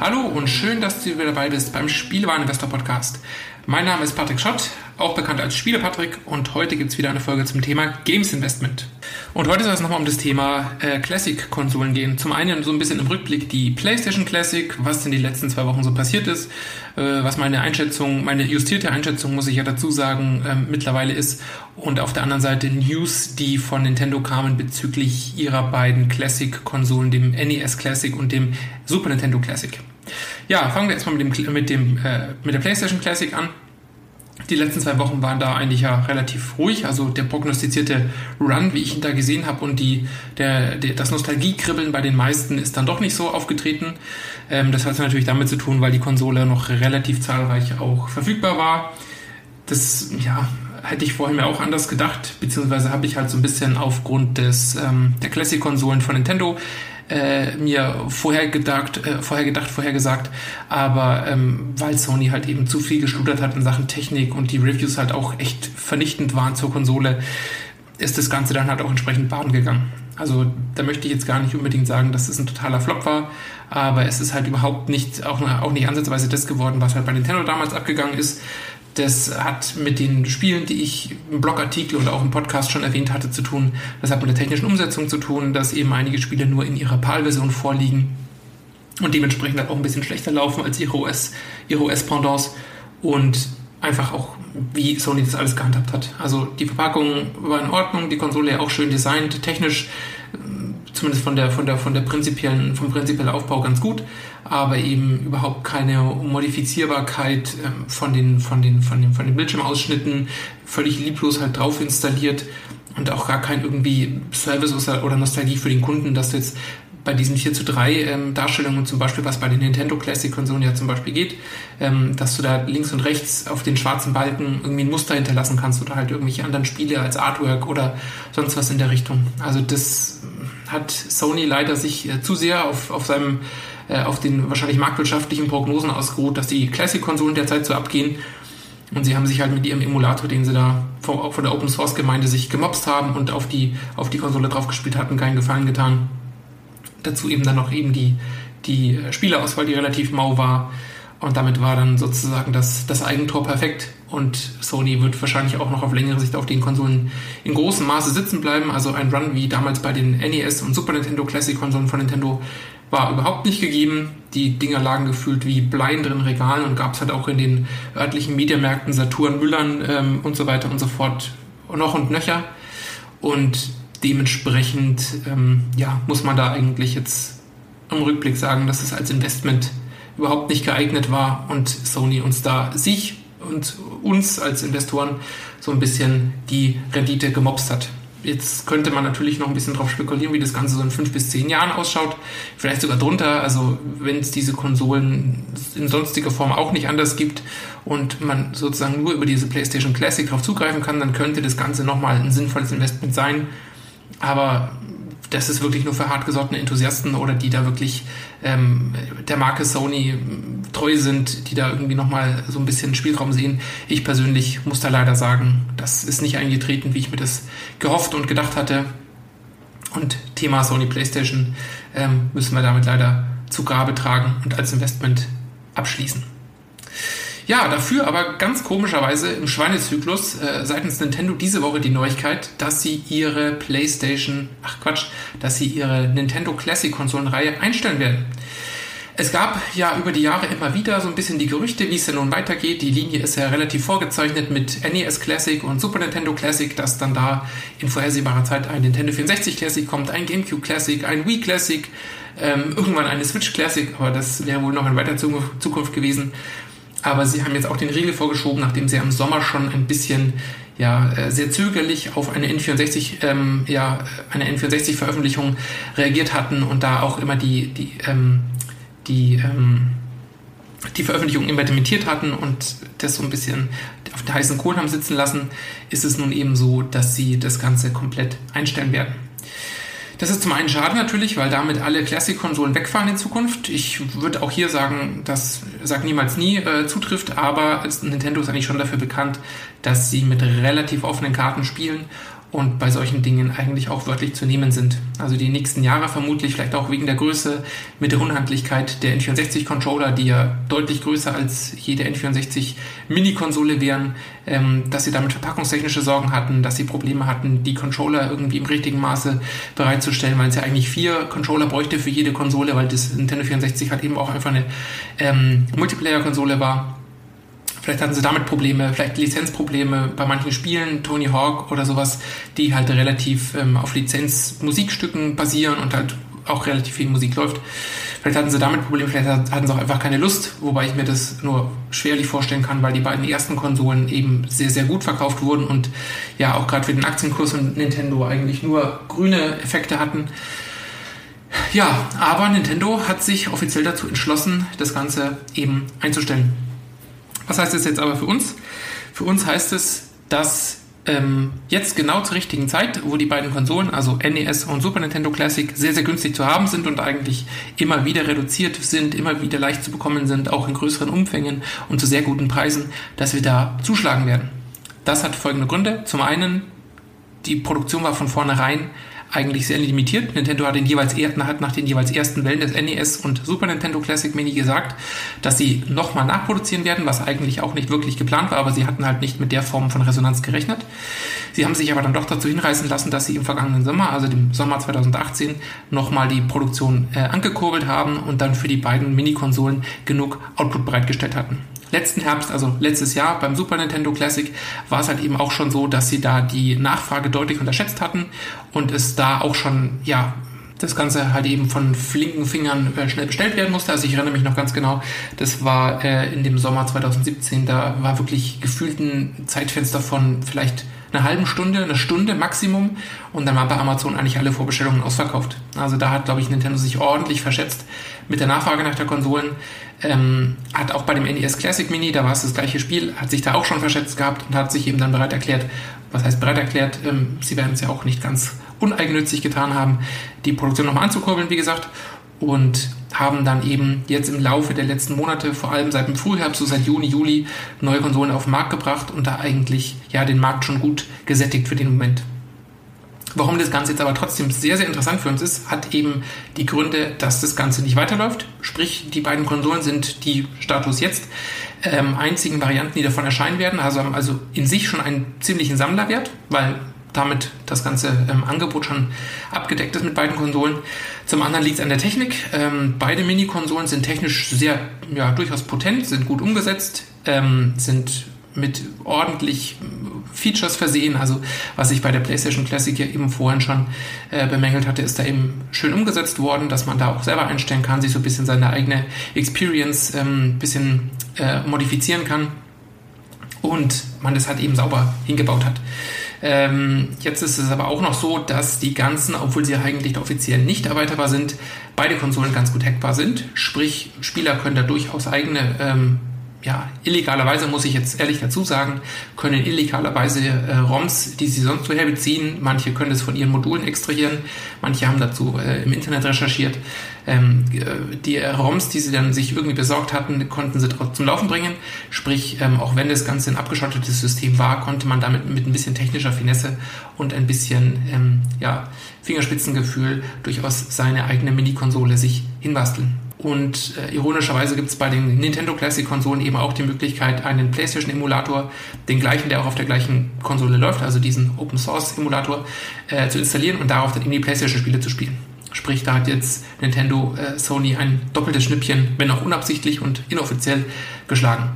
Hallo und schön, dass du wieder dabei bist beim Spielwareninvestor Podcast. Mein Name ist Patrick Schott, auch bekannt als Spiele Patrick und heute gibt es wieder eine Folge zum Thema Games Investment. Und heute soll es nochmal um das Thema äh, Classic-Konsolen gehen. Zum einen so ein bisschen im Rückblick die PlayStation Classic, was in den letzten zwei Wochen so passiert ist, äh, was meine Einschätzung, meine justierte Einschätzung, muss ich ja dazu sagen, äh, mittlerweile ist. Und auf der anderen Seite News, die von Nintendo kamen bezüglich ihrer beiden Classic-Konsolen, dem NES Classic und dem Super Nintendo Classic. Ja, fangen wir erstmal mit, dem, mit, dem, äh, mit der PlayStation Classic an. Die letzten zwei Wochen waren da eigentlich ja relativ ruhig. Also der prognostizierte Run, wie ich ihn da gesehen habe, und die, der, der, das Nostalgiekribbeln bei den meisten ist dann doch nicht so aufgetreten. Ähm, das hat natürlich damit zu tun, weil die Konsole noch relativ zahlreich auch verfügbar war. Das, ja, hätte ich vorhin mir auch anders gedacht, beziehungsweise habe ich halt so ein bisschen aufgrund des, ähm, der Classic-Konsolen von Nintendo äh, mir vorher gedacht, äh, vorher gedacht, vorher gesagt, aber ähm, weil Sony halt eben zu viel geschludert hat in Sachen Technik und die Reviews halt auch echt vernichtend waren zur Konsole, ist das Ganze dann halt auch entsprechend baden gegangen. Also da möchte ich jetzt gar nicht unbedingt sagen, dass es ein totaler Flop war, aber es ist halt überhaupt nicht, auch, auch nicht ansatzweise das geworden, was halt bei Nintendo damals abgegangen ist. Das hat mit den Spielen, die ich im Blogartikel oder auch im Podcast schon erwähnt hatte, zu tun. Das hat mit der technischen Umsetzung zu tun, dass eben einige Spiele nur in ihrer PAL-Version vorliegen und dementsprechend halt auch ein bisschen schlechter laufen als ihre OS, ihre OS-Pendants. Und einfach auch, wie Sony das alles gehandhabt hat. Also die Verpackung war in Ordnung, die Konsole ja auch schön designt, technisch zumindest von der, von der, von der prinzipiellen, vom prinzipiellen Aufbau ganz gut, aber eben überhaupt keine Modifizierbarkeit ähm, von den, von den, von den, von den Bildschirmausschnitten, völlig lieblos halt drauf installiert und auch gar kein irgendwie Service oder Nostalgie für den Kunden, dass du jetzt bei diesen 4 zu 3 ähm, Darstellungen zum Beispiel, was bei den Nintendo Classic Konsolen ja zum Beispiel geht, ähm, dass du da links und rechts auf den schwarzen Balken irgendwie ein Muster hinterlassen kannst oder halt irgendwelche anderen Spiele als Artwork oder sonst was in der Richtung. Also das hat Sony leider sich äh, zu sehr auf, auf seinem äh, auf den wahrscheinlich marktwirtschaftlichen Prognosen ausgeruht, dass die Classic-Konsolen derzeit so abgehen. Und sie haben sich halt mit ihrem Emulator, den sie da von, von der Open Source Gemeinde sich gemobst haben und auf die, auf die Konsole draufgespielt hatten, keinen Gefallen getan. Dazu eben dann noch eben die, die Spielerauswahl, die relativ mau war. Und damit war dann sozusagen das, das Eigentor perfekt. Und Sony wird wahrscheinlich auch noch auf längere Sicht auf den Konsolen in großem Maße sitzen bleiben. Also ein Run wie damals bei den NES und Super Nintendo Classic Konsolen von Nintendo war überhaupt nicht gegeben. Die Dinger lagen gefühlt wie Blei in Regalen und gab es halt auch in den örtlichen Mediamärkten, Saturn, Müllern ähm, und so weiter und so fort noch und nöcher. Und dementsprechend ähm, ja, muss man da eigentlich jetzt im Rückblick sagen, dass es als Investment überhaupt nicht geeignet war und Sony uns da sich und uns als Investoren so ein bisschen die Rendite gemobst hat. Jetzt könnte man natürlich noch ein bisschen drauf spekulieren, wie das Ganze so in fünf bis zehn Jahren ausschaut. Vielleicht sogar drunter. Also wenn es diese Konsolen in sonstiger Form auch nicht anders gibt und man sozusagen nur über diese PlayStation Classic darauf zugreifen kann, dann könnte das Ganze nochmal ein sinnvolles Investment sein. Aber das ist wirklich nur für hartgesottene Enthusiasten oder die da wirklich ähm, der Marke Sony treu sind, die da irgendwie nochmal so ein bisschen Spielraum sehen. Ich persönlich muss da leider sagen, das ist nicht eingetreten, wie ich mir das gehofft und gedacht hatte. Und Thema Sony PlayStation ähm, müssen wir damit leider zu Grabe tragen und als Investment abschließen. Ja, dafür aber ganz komischerweise im Schweinezyklus äh, seitens Nintendo diese Woche die Neuigkeit, dass sie ihre PlayStation, ach Quatsch, dass sie ihre Nintendo Classic Konsolenreihe einstellen werden. Es gab ja über die Jahre immer wieder so ein bisschen die Gerüchte, wie es denn nun weitergeht. Die Linie ist ja relativ vorgezeichnet mit NES Classic und Super Nintendo Classic, dass dann da in vorhersehbarer Zeit ein Nintendo 64 Classic kommt, ein GameCube Classic, ein Wii Classic, ähm, irgendwann eine Switch Classic, aber das wäre wohl noch in weiter Zukunft gewesen. Aber sie haben jetzt auch den Riegel vorgeschoben, nachdem sie im Sommer schon ein bisschen ja, äh, sehr zögerlich auf eine N64, ähm, ja, eine N64-Veröffentlichung reagiert hatten und da auch immer die, die, ähm, die, ähm, die Veröffentlichung implementiert hatten und das so ein bisschen auf den heißen Kohlen haben sitzen lassen, ist es nun eben so, dass sie das Ganze komplett einstellen werden. Das ist zum einen schade natürlich, weil damit alle Classic-Konsolen wegfallen in Zukunft. Ich würde auch hier sagen, das sagt niemals nie äh, zutrifft, aber Nintendo ist eigentlich schon dafür bekannt, dass sie mit relativ offenen Karten spielen und bei solchen Dingen eigentlich auch wörtlich zu nehmen sind. Also die nächsten Jahre vermutlich, vielleicht auch wegen der Größe, mit der Unhandlichkeit der N64-Controller, die ja deutlich größer als jede N64 Mini-Konsole wären, ähm, dass sie damit verpackungstechnische Sorgen hatten, dass sie Probleme hatten, die Controller irgendwie im richtigen Maße bereitzustellen, weil es ja eigentlich vier Controller bräuchte für jede Konsole, weil das Nintendo 64 halt eben auch einfach eine ähm, Multiplayer-Konsole war Vielleicht hatten sie damit Probleme, vielleicht Lizenzprobleme bei manchen Spielen, Tony Hawk oder sowas, die halt relativ ähm, auf Lizenzmusikstücken basieren und halt auch relativ viel Musik läuft. Vielleicht hatten sie damit Probleme, vielleicht hatten sie auch einfach keine Lust, wobei ich mir das nur schwerlich vorstellen kann, weil die beiden ersten Konsolen eben sehr, sehr gut verkauft wurden und ja auch gerade für den Aktienkurs und Nintendo eigentlich nur grüne Effekte hatten. Ja, aber Nintendo hat sich offiziell dazu entschlossen, das Ganze eben einzustellen. Was heißt das jetzt aber für uns? Für uns heißt es, dass ähm, jetzt genau zur richtigen Zeit, wo die beiden Konsolen, also NES und Super Nintendo Classic, sehr, sehr günstig zu haben sind und eigentlich immer wieder reduziert sind, immer wieder leicht zu bekommen sind, auch in größeren Umfängen und zu sehr guten Preisen, dass wir da zuschlagen werden. Das hat folgende Gründe. Zum einen, die Produktion war von vornherein eigentlich sehr limitiert. Nintendo hat, den jeweils, hat nach den jeweils ersten Wellen des NES und Super Nintendo Classic Mini gesagt, dass sie nochmal nachproduzieren werden, was eigentlich auch nicht wirklich geplant war, aber sie hatten halt nicht mit der Form von Resonanz gerechnet. Sie haben sich aber dann doch dazu hinreißen lassen, dass sie im vergangenen Sommer, also dem Sommer 2018, nochmal die Produktion äh, angekurbelt haben und dann für die beiden Mini-Konsolen genug Output bereitgestellt hatten. Letzten Herbst, also letztes Jahr beim Super Nintendo Classic, war es halt eben auch schon so, dass sie da die Nachfrage deutlich unterschätzt hatten und es da auch schon, ja, das Ganze halt eben von flinken Fingern äh, schnell bestellt werden musste. Also ich erinnere mich noch ganz genau, das war äh, in dem Sommer 2017, da war wirklich gefühlt ein Zeitfenster von vielleicht einer halben Stunde, eine Stunde Maximum und dann waren bei Amazon eigentlich alle Vorbestellungen ausverkauft. Also da hat, glaube ich, Nintendo sich ordentlich verschätzt mit der Nachfrage nach der Konsolen. Ähm, hat auch bei dem NES Classic Mini, da war es das gleiche Spiel, hat sich da auch schon verschätzt gehabt und hat sich eben dann bereit erklärt, was heißt bereit erklärt, ähm, sie werden es ja auch nicht ganz uneigennützig getan haben, die Produktion nochmal anzukurbeln, wie gesagt, und haben dann eben jetzt im Laufe der letzten Monate, vor allem seit dem Frühherbst, so seit Juni, Juli, neue Konsolen auf den Markt gebracht und da eigentlich ja den Markt schon gut gesättigt für den Moment. Warum das Ganze jetzt aber trotzdem sehr, sehr interessant für uns ist, hat eben die Gründe, dass das Ganze nicht weiterläuft. Sprich, die beiden Konsolen sind die Status jetzt ähm, einzigen Varianten, die davon erscheinen werden. Also haben also in sich schon einen ziemlichen Sammlerwert, weil damit das ganze ähm, Angebot schon abgedeckt ist mit beiden Konsolen. Zum anderen liegt es an der Technik. Ähm, beide Mini-Konsolen sind technisch sehr, ja, durchaus potent, sind gut umgesetzt, ähm, sind mit ordentlich Features versehen. Also was ich bei der PlayStation Classic ja eben vorhin schon äh, bemängelt hatte, ist da eben schön umgesetzt worden, dass man da auch selber einstellen kann, sich so ein bisschen seine eigene Experience ein ähm, bisschen äh, modifizieren kann und man das halt eben sauber hingebaut hat. Ähm, jetzt ist es aber auch noch so, dass die ganzen, obwohl sie eigentlich offiziell nicht erweiterbar sind, beide Konsolen ganz gut hackbar sind. Sprich, Spieler können da durchaus eigene ähm, ja, illegalerweise muss ich jetzt ehrlich dazu sagen, können illegalerweise äh, ROMs, die sie sonst woher beziehen, manche können es von ihren Modulen extrahieren, manche haben dazu äh, im Internet recherchiert. Ähm, äh, die ROMs, die sie dann sich irgendwie besorgt hatten, konnten sie zum Laufen bringen. Sprich, ähm, auch wenn das Ganze ein abgeschottetes System war, konnte man damit mit ein bisschen technischer Finesse und ein bisschen ähm, ja, Fingerspitzengefühl durchaus seine eigene Mini-Konsole sich hinbasteln. Und äh, ironischerweise gibt es bei den Nintendo Classic Konsolen eben auch die Möglichkeit, einen PlayStation Emulator, den gleichen, der auch auf der gleichen Konsole läuft, also diesen Open Source Emulator, äh, zu installieren und darauf dann eben die PlayStation Spiele zu spielen. Sprich, da hat jetzt Nintendo äh, Sony ein doppeltes Schnippchen, wenn auch unabsichtlich und inoffiziell, geschlagen.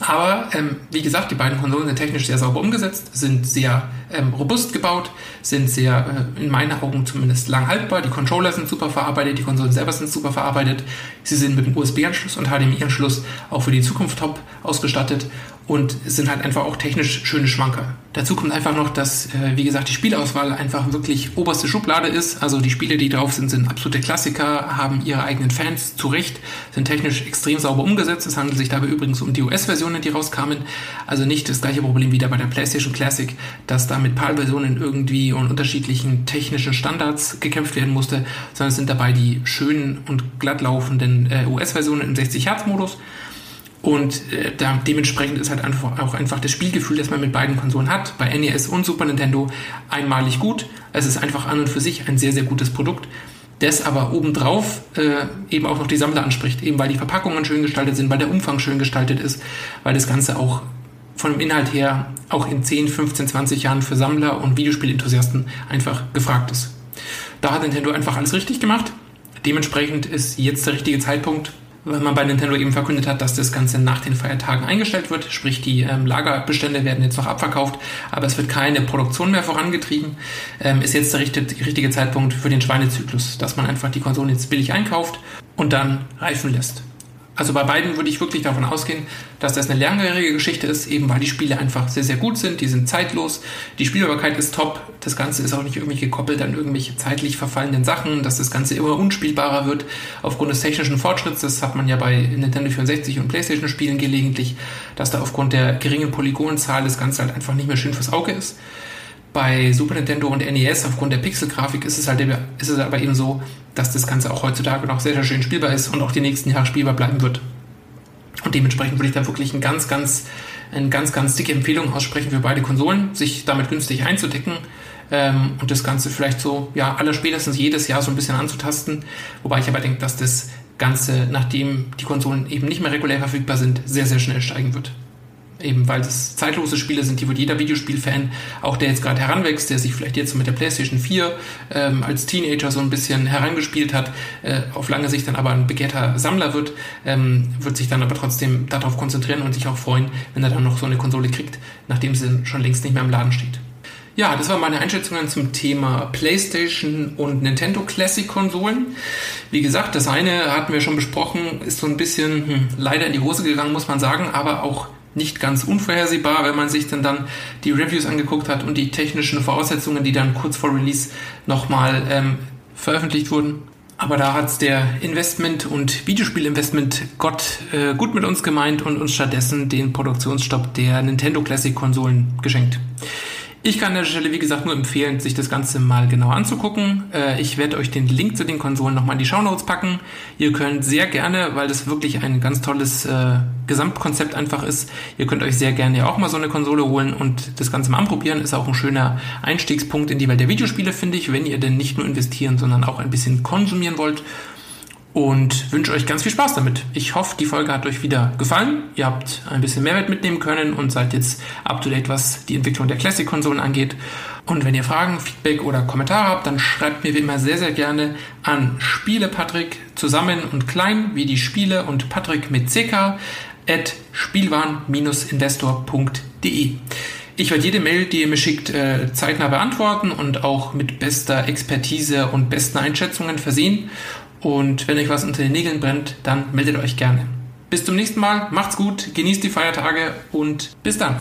Aber ähm, wie gesagt, die beiden Konsolen sind technisch sehr sauber umgesetzt, sind sehr ähm, robust gebaut, sind sehr, äh, in meinen Augen zumindest lang haltbar. Die Controller sind super verarbeitet, die Konsolen selber sind super verarbeitet. Sie sind mit dem USB-Anschluss und HDMI-Anschluss auch für die Zukunft top ausgestattet und sind halt einfach auch technisch schöne Schwanker. Dazu kommt einfach noch, dass, äh, wie gesagt, die Spielauswahl einfach wirklich oberste Schublade ist. Also die Spiele, die drauf sind, sind absolute Klassiker, haben ihre eigenen Fans zu Recht, sind technisch extrem sauber umgesetzt. Es handelt sich dabei übrigens um die US-Versionen, die rauskamen. Also nicht das gleiche Problem wie da bei der PlayStation Classic, dass da mit PAL-Versionen irgendwie und unterschiedlichen technischen Standards gekämpft werden musste, sondern es sind dabei die schönen und glatt laufenden äh, US-Versionen im 60-Hertz-Modus. Und äh, da, dementsprechend ist halt einfach, auch einfach das Spielgefühl, das man mit beiden Konsolen hat, bei NES und Super Nintendo, einmalig gut. Es ist einfach an und für sich ein sehr, sehr gutes Produkt, das aber obendrauf äh, eben auch noch die Sammler anspricht, eben weil die Verpackungen schön gestaltet sind, weil der Umfang schön gestaltet ist, weil das Ganze auch von dem Inhalt her auch in 10, 15, 20 Jahren für Sammler und Videospielenthusiasten einfach gefragt ist. Da hat Nintendo einfach alles richtig gemacht. Dementsprechend ist jetzt der richtige Zeitpunkt, weil man bei Nintendo eben verkündet hat, dass das Ganze nach den Feiertagen eingestellt wird. Sprich, die ähm, Lagerbestände werden jetzt noch abverkauft, aber es wird keine Produktion mehr vorangetrieben. Ähm, ist jetzt der richtige, richtige Zeitpunkt für den Schweinezyklus, dass man einfach die Konsolen jetzt billig einkauft und dann reifen lässt. Also bei beiden würde ich wirklich davon ausgehen, dass das eine langjährige Geschichte ist, eben weil die Spiele einfach sehr, sehr gut sind, die sind zeitlos, die Spielbarkeit ist top, das Ganze ist auch nicht irgendwie gekoppelt an irgendwelche zeitlich verfallenden Sachen, dass das Ganze immer unspielbarer wird aufgrund des technischen Fortschritts. Das hat man ja bei Nintendo 64 und PlayStation Spielen gelegentlich, dass da aufgrund der geringen Polygonzahl das Ganze halt einfach nicht mehr schön fürs Auge ist. Bei Super Nintendo und NES aufgrund der Pixelgrafik ist es halt ist es aber eben so, dass das Ganze auch heutzutage noch sehr, sehr schön spielbar ist und auch die nächsten Jahre spielbar bleiben wird. Und dementsprechend würde ich da wirklich ein ganz, ganz, eine ganz, ganz dicke Empfehlung aussprechen für beide Konsolen, sich damit günstig einzudecken ähm, und das Ganze vielleicht so, ja, allerspätestens jedes Jahr so ein bisschen anzutasten. Wobei ich aber denke, dass das Ganze, nachdem die Konsolen eben nicht mehr regulär verfügbar sind, sehr, sehr schnell steigen wird. Eben weil es zeitlose Spiele sind, die wohl jeder Videospielfan, auch der jetzt gerade heranwächst, der sich vielleicht jetzt mit der PlayStation 4 ähm, als Teenager so ein bisschen herangespielt hat, äh, auf lange Sicht dann aber ein begehrter Sammler wird, ähm, wird sich dann aber trotzdem darauf konzentrieren und sich auch freuen, wenn er dann noch so eine Konsole kriegt, nachdem sie schon längst nicht mehr im Laden steht. Ja, das waren meine Einschätzungen zum Thema PlayStation und Nintendo Classic Konsolen. Wie gesagt, das eine hatten wir schon besprochen, ist so ein bisschen hm, leider in die Hose gegangen, muss man sagen, aber auch nicht ganz unvorhersehbar, wenn man sich dann, dann die Reviews angeguckt hat und die technischen Voraussetzungen, die dann kurz vor Release nochmal ähm, veröffentlicht wurden. Aber da hat's der Investment- und Videospielinvestment Gott äh, gut mit uns gemeint und uns stattdessen den Produktionsstopp der Nintendo Classic Konsolen geschenkt. Ich kann an der Stelle, wie gesagt, nur empfehlen, sich das Ganze mal genau anzugucken. Äh, ich werde euch den Link zu den Konsolen nochmal in die Show Notes packen. Ihr könnt sehr gerne, weil das wirklich ein ganz tolles äh, Gesamtkonzept einfach ist, ihr könnt euch sehr gerne auch mal so eine Konsole holen und das Ganze mal anprobieren. Ist auch ein schöner Einstiegspunkt in die Welt der Videospiele, finde ich, wenn ihr denn nicht nur investieren, sondern auch ein bisschen konsumieren wollt und wünsche euch ganz viel Spaß damit. Ich hoffe, die Folge hat euch wieder gefallen. Ihr habt ein bisschen Mehrwert mitnehmen können und seid jetzt up to date, was die Entwicklung der Classic-Konsolen angeht. Und wenn ihr Fragen, Feedback oder Kommentare habt, dann schreibt mir wie immer sehr, sehr gerne an Spiele Patrick zusammen und klein wie die Spiele und Patrick mit CK at spielwaren-investor.de. Ich werde jede Mail, die ihr mir schickt, äh, zeitnah beantworten und auch mit bester Expertise und besten Einschätzungen versehen. Und wenn euch was unter den Nägeln brennt, dann meldet euch gerne. Bis zum nächsten Mal, macht's gut, genießt die Feiertage und bis dann.